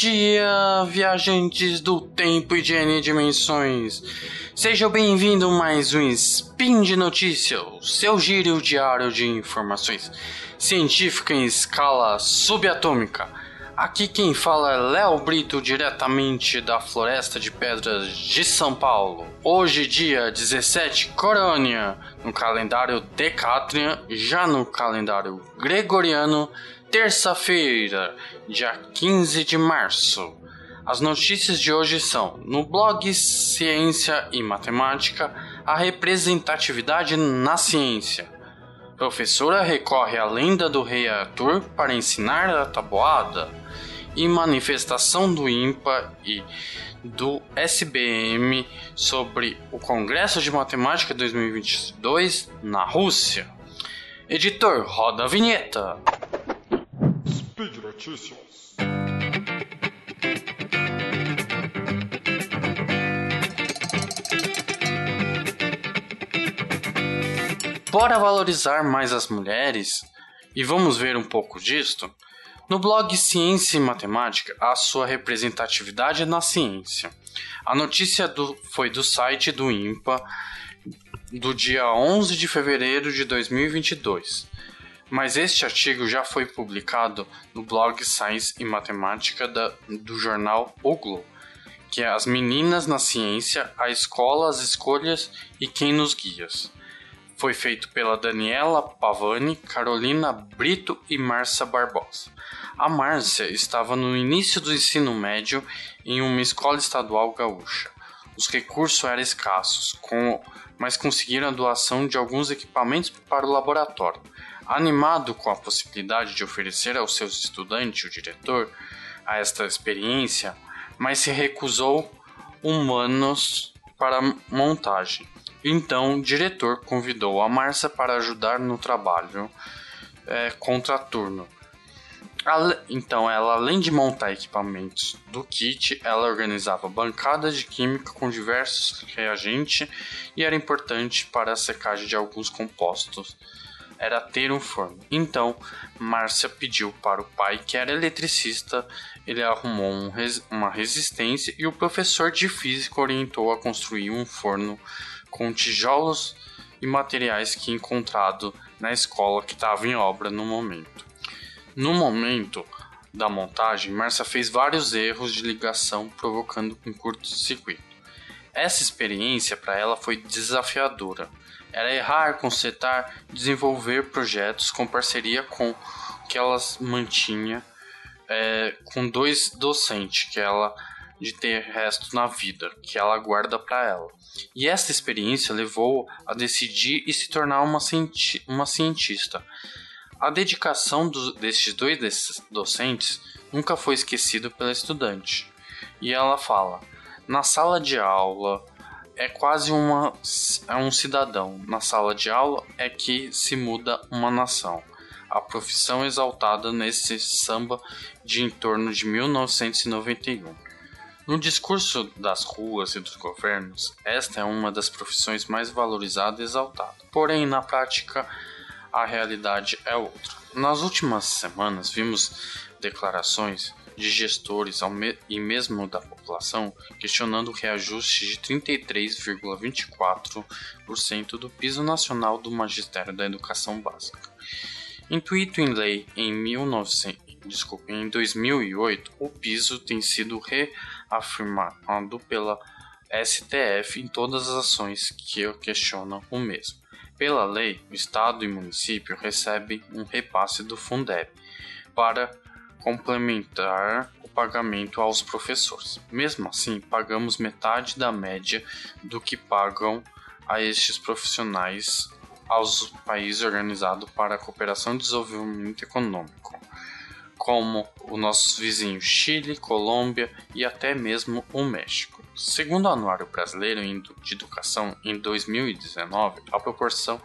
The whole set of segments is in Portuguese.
dia, viajantes do tempo e de N dimensões. Sejam bem-vindos mais um Spin de Notícias, seu giro diário de informações científicas em escala subatômica. Aqui quem fala é Léo Brito, diretamente da Floresta de Pedras de São Paulo. Hoje, dia 17 Corônia, no calendário Decatrian, já no calendário Gregoriano, terça-feira, dia 15 de março. As notícias de hoje são: no blog Ciência e Matemática, a representatividade na ciência. Professora recorre à lenda do rei Arthur para ensinar a tabuada e manifestação do IMPA e do SBM sobre o Congresso de Matemática 2022 na Rússia. Editor, roda a vinheta. Speed Notícias. Bora valorizar mais as mulheres? E vamos ver um pouco disto? No blog Ciência e Matemática, a sua representatividade na ciência. A notícia do, foi do site do IMPA do dia 11 de fevereiro de 2022. Mas este artigo já foi publicado no blog Science e Matemática da, do jornal O Globo, que é As Meninas na Ciência, a Escola, as Escolhas e Quem nos Guias. Foi feito pela Daniela Pavani, Carolina Brito e Márcia Barbosa. A Márcia estava no início do ensino médio em uma escola estadual gaúcha. Os recursos eram escassos, com, mas conseguiram a doação de alguns equipamentos para o laboratório. Animado com a possibilidade de oferecer aos seus estudantes, o diretor, a esta experiência, mas se recusou humanos para montagem. Então, o diretor convidou a Márcia para ajudar no trabalho é, contraturno então, ela além de montar equipamentos do kit, ela organizava bancadas de química com diversos reagentes e era importante para a secagem de alguns compostos. Era ter um forno. Então, Márcia pediu para o pai, que era eletricista, ele arrumou um res uma resistência e o professor de física orientou a construir um forno com tijolos e materiais que encontrado na escola que estava em obra no momento. No momento da montagem, Márcia fez vários erros de ligação, provocando um curto-circuito. Essa experiência para ela foi desafiadora. Era errar, consertar, desenvolver projetos com parceria com que ela mantinha é, com dois docentes que ela de ter resto na vida, que ela guarda para ela. E essa experiência levou a decidir e se tornar uma, cienti uma cientista. A dedicação do, destes dois docentes nunca foi esquecida pela estudante. E ela fala: na sala de aula é quase uma, é um cidadão. Na sala de aula é que se muda uma nação. A profissão exaltada nesse samba de em torno de 1991. No discurso das ruas e dos governos, esta é uma das profissões mais valorizadas e exaltadas. Porém, na prática, a realidade é outra. Nas últimas semanas, vimos declarações de gestores e mesmo da população questionando o reajuste de 33,24% do piso nacional do Magistério da Educação Básica. Intuito em lei em 1900, desculpe, em 2008, o piso tem sido reafirmado pela STF em todas as ações que questionam o mesmo. Pela lei, o Estado e o município recebem um repasse do Fundeb para complementar o pagamento aos professores. Mesmo assim, pagamos metade da média do que pagam a estes profissionais aos países organizados para a cooperação e desenvolvimento econômico, como os nossos vizinhos Chile, Colômbia e até mesmo o México. Segundo o Anuário Brasileiro de Educação, em 2019, a proporção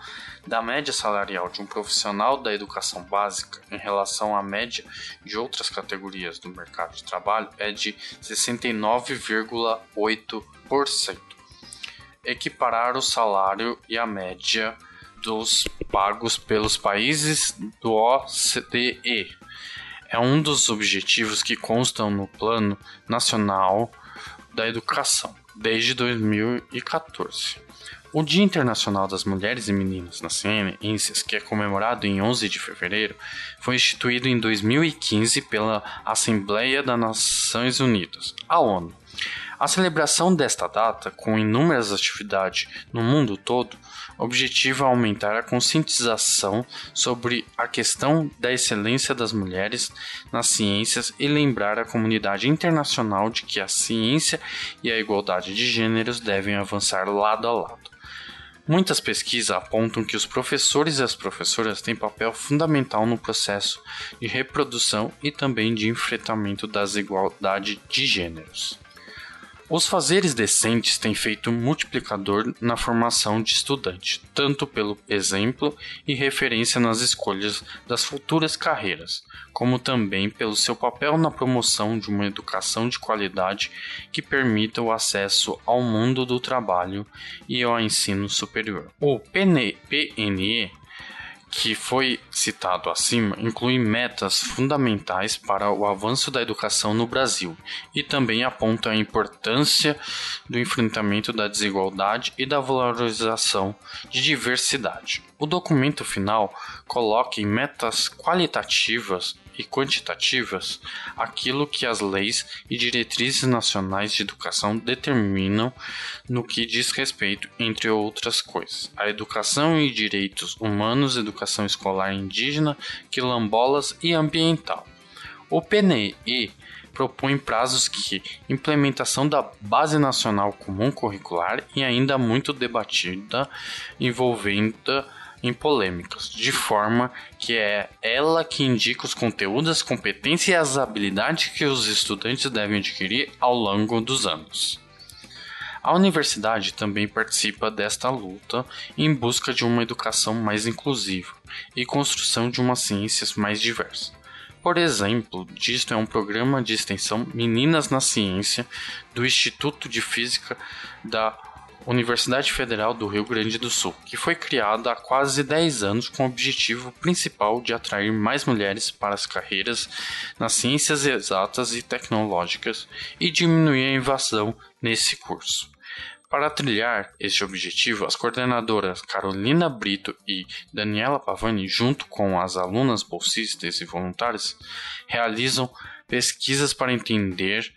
da média salarial de um profissional da educação básica em relação à média de outras categorias do mercado de trabalho é de 69,8%. Equiparar o salário e a média dos pagos pelos países do OCDE é um dos objetivos que constam no Plano Nacional da Educação desde 2014. O Dia Internacional das Mulheres e Meninas nas Ciências, que é comemorado em 11 de fevereiro, foi instituído em 2015 pela Assembleia das Nações Unidas, a ONU. A celebração desta data, com inúmeras atividades no mundo todo, objetiva aumentar a conscientização sobre a questão da excelência das mulheres nas ciências e lembrar a comunidade internacional de que a ciência e a igualdade de gêneros devem avançar lado a lado. Muitas pesquisas apontam que os professores e as professoras têm papel fundamental no processo de reprodução e também de enfrentamento das desigualdade de gêneros. Os fazeres decentes têm feito multiplicador na formação de estudante, tanto pelo exemplo e referência nas escolhas das futuras carreiras, como também pelo seu papel na promoção de uma educação de qualidade que permita o acesso ao mundo do trabalho e ao ensino superior. O PNE que foi citado acima inclui metas fundamentais para o avanço da educação no Brasil e também aponta a importância do enfrentamento da desigualdade e da valorização de diversidade. O documento final coloca em metas qualitativas e quantitativas aquilo que as leis e diretrizes nacionais de educação determinam no que diz respeito, entre outras coisas, a educação e direitos humanos, educação escolar indígena, quilombolas e ambiental. O PNE propõe prazos que implementação da Base Nacional Comum Curricular e ainda muito debatida envolvendo em polêmicas, de forma que é ela que indica os conteúdos, as competências e as habilidades que os estudantes devem adquirir ao longo dos anos. A universidade também participa desta luta em busca de uma educação mais inclusiva e construção de uma ciência mais diversa. Por exemplo, disto é um programa de extensão Meninas na Ciência do Instituto de Física da Universidade Federal do Rio Grande do Sul, que foi criada há quase 10 anos com o objetivo principal de atrair mais mulheres para as carreiras nas ciências exatas e tecnológicas e diminuir a invasão nesse curso. Para trilhar este objetivo, as coordenadoras Carolina Brito e Daniela Pavani, junto com as alunas bolsistas e voluntárias, realizam pesquisas para entender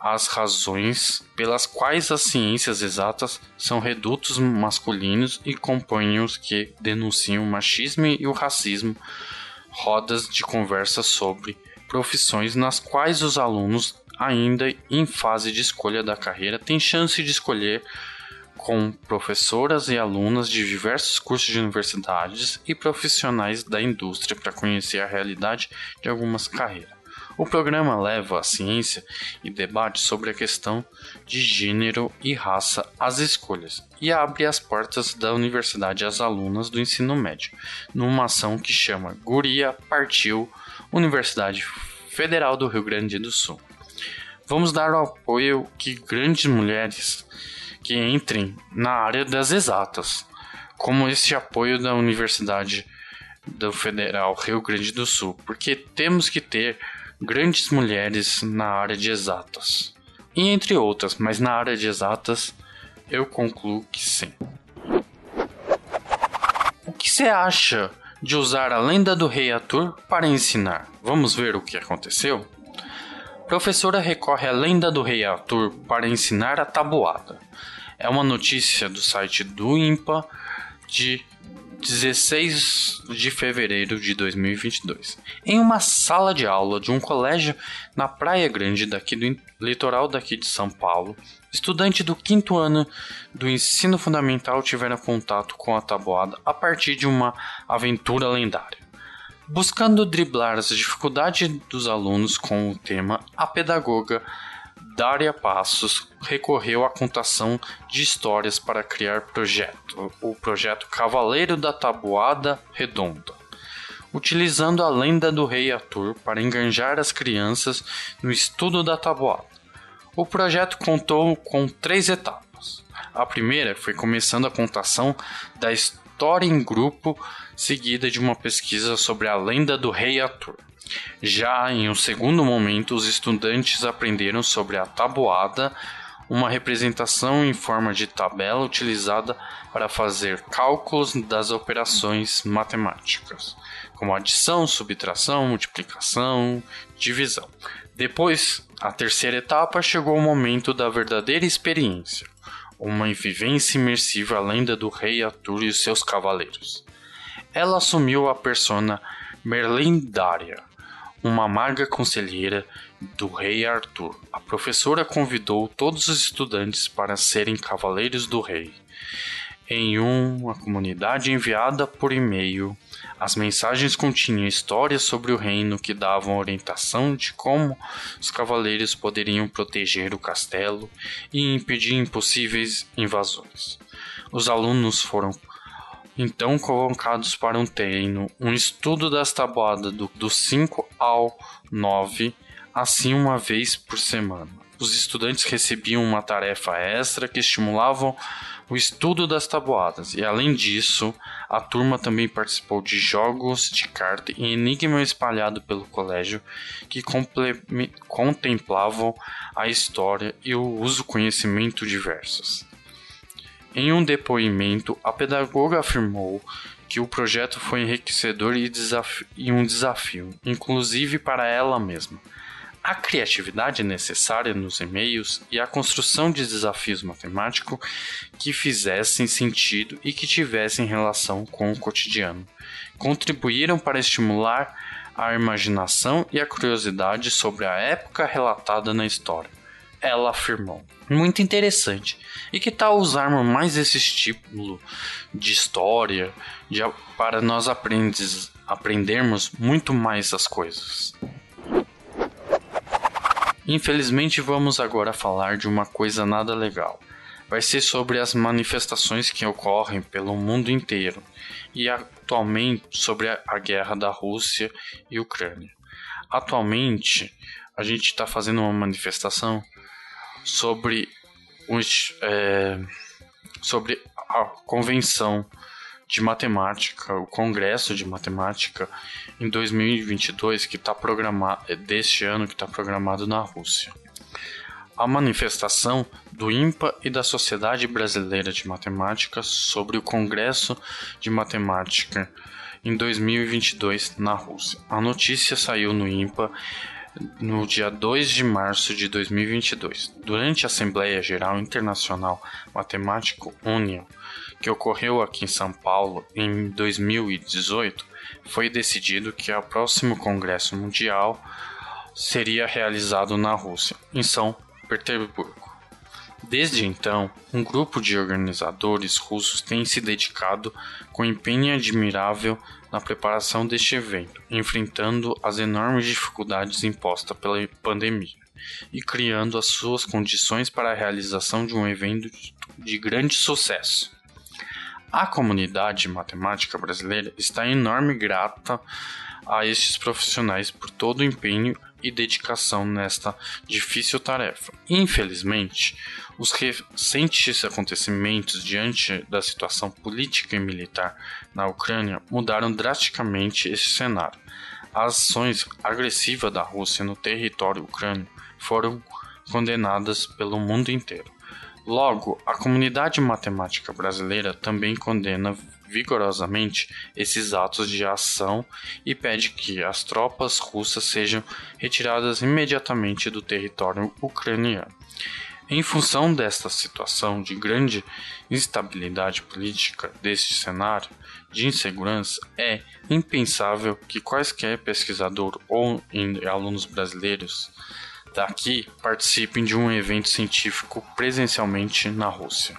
as razões pelas quais as ciências exatas são redutos masculinos e compõem os que denunciam o machismo e o racismo, rodas de conversa sobre profissões nas quais os alunos, ainda em fase de escolha da carreira, têm chance de escolher com professoras e alunas de diversos cursos de universidades e profissionais da indústria para conhecer a realidade de algumas carreiras. O programa leva a ciência e debate sobre a questão de gênero e raça às escolhas e abre as portas da universidade às alunas do ensino médio, numa ação que chama Guria Partiu Universidade Federal do Rio Grande do Sul. Vamos dar o apoio que grandes mulheres que entrem na área das exatas, como esse apoio da Universidade do Federal Rio Grande do Sul, porque temos que ter grandes mulheres na área de exatas. E entre outras, mas na área de exatas, eu concluo que sim. O que você acha de usar a lenda do rei Arthur para ensinar? Vamos ver o que aconteceu? Professora recorre à lenda do rei Arthur para ensinar a tabuada. É uma notícia do site do IMPA de 16 de fevereiro de 2022, em uma sala de aula de um colégio na Praia Grande daqui do litoral daqui de São Paulo, estudantes do quinto ano do ensino fundamental tiveram contato com a tabuada a partir de uma aventura lendária. Buscando driblar as dificuldades dos alunos com o tema, a pedagoga Daria Passos recorreu à contação de histórias para criar projeto, o projeto Cavaleiro da Tabuada Redonda, utilizando a lenda do rei Arthur para enganjar as crianças no estudo da tabuada. O projeto contou com três etapas. A primeira foi começando a contação da história em grupo, seguida de uma pesquisa sobre a lenda do rei Arthur. Já em um segundo momento, os estudantes aprenderam sobre a tabuada, uma representação em forma de tabela utilizada para fazer cálculos das operações matemáticas, como adição, subtração, multiplicação, divisão. Depois, a terceira etapa chegou o momento da verdadeira experiência, uma vivência imersiva à lenda do rei Arthur e seus cavaleiros. Ela assumiu a persona Merlindária, uma maga conselheira do rei Arthur. A professora convidou todos os estudantes para serem cavaleiros do rei. Em uma comunidade enviada por e-mail, as mensagens continham histórias sobre o reino que davam orientação de como os cavaleiros poderiam proteger o castelo e impedir impossíveis invasões. Os alunos foram então convocados para um treino, um estudo das tabuadas do 5 ao 9, assim uma vez por semana. Os estudantes recebiam uma tarefa extra que estimulavam o estudo das tabuadas, e além disso, a turma também participou de jogos de carta e enigma espalhado pelo colégio que contemplavam a história e o uso conhecimento diversos. Em um depoimento, a pedagoga afirmou que o projeto foi enriquecedor e, e, um desafio, inclusive para ela mesma. A criatividade necessária nos e-mails e a construção de desafios matemáticos que fizessem sentido e que tivessem relação com o cotidiano contribuíram para estimular a imaginação e a curiosidade sobre a época relatada na história ela afirmou. Muito interessante. E que tal usarmos mais esse estímulo de história de, para nós aprendes, aprendermos muito mais as coisas? Infelizmente, vamos agora falar de uma coisa nada legal. Vai ser sobre as manifestações que ocorrem pelo mundo inteiro e atualmente sobre a guerra da Rússia e Ucrânia. Atualmente, a gente está fazendo uma manifestação sobre, os, é, sobre a convenção de matemática, o congresso de matemática em 2022 que está programado é, deste ano que está programado na Rússia. A manifestação do IMPA e da Sociedade Brasileira de Matemática sobre o Congresso de Matemática em 2022 na Rússia. A notícia saiu no IMPA no dia 2 de março de 2022, durante a Assembleia Geral Internacional Matemático Union, que ocorreu aqui em São Paulo em 2018, foi decidido que o próximo Congresso Mundial seria realizado na Rússia, em São Petersburgo. Desde então, um grupo de organizadores russos tem se dedicado com empenho admirável na preparação deste evento, enfrentando as enormes dificuldades impostas pela pandemia e criando as suas condições para a realização de um evento de grande sucesso. A comunidade matemática brasileira está enorme grata a estes profissionais por todo o empenho e dedicação nesta difícil tarefa. Infelizmente, os recentes acontecimentos diante da situação política e militar na Ucrânia mudaram drasticamente esse cenário. As ações agressivas da Rússia no território ucrânio foram condenadas pelo mundo inteiro. Logo, a comunidade matemática brasileira também condena vigorosamente esses atos de ação e pede que as tropas russas sejam retiradas imediatamente do território ucraniano. Em função desta situação de grande instabilidade política deste cenário de insegurança, é impensável que quaisquer pesquisador ou alunos brasileiros daqui participem de um evento científico presencialmente na Rússia.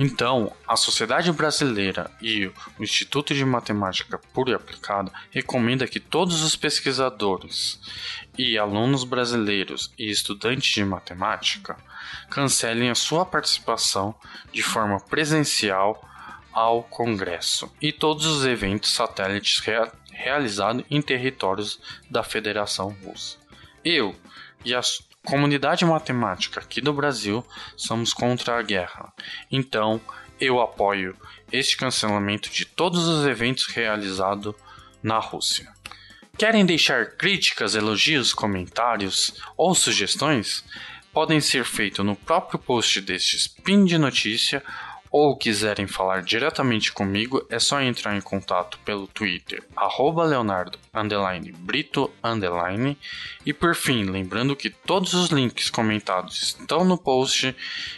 Então, a Sociedade Brasileira e o Instituto de Matemática Pura e Aplicada recomenda que todos os pesquisadores e alunos brasileiros e estudantes de matemática cancelem a sua participação de forma presencial ao Congresso e todos os eventos satélites rea realizados em territórios da Federação Russa. Eu e a comunidade matemática aqui do Brasil somos contra a guerra. Então, eu apoio este cancelamento de todos os eventos realizados na Rússia. Querem deixar críticas, elogios, comentários ou sugestões? Podem ser feitos no próprio post deste spin de notícia ou quiserem falar diretamente comigo, é só entrar em contato pelo Twitter, arroba Leonardo Brito E por fim, lembrando que todos os links comentados estão no post.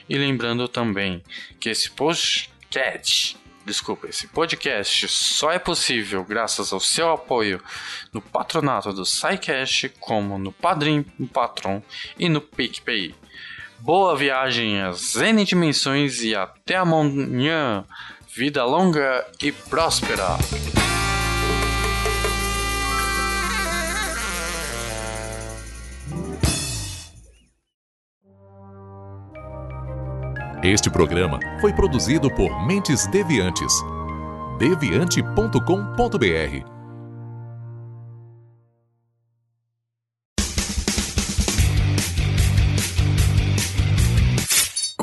E lembrando também que esse podcast desculpa, esse podcast só é possível graças ao seu apoio no patronato do SciCast, como no Padrim, no Patron e no PicPay. Boa viagem às N dimensões e até amanhã. Vida longa e próspera. Este programa foi produzido por Mentes Deviantes. deviante.com.br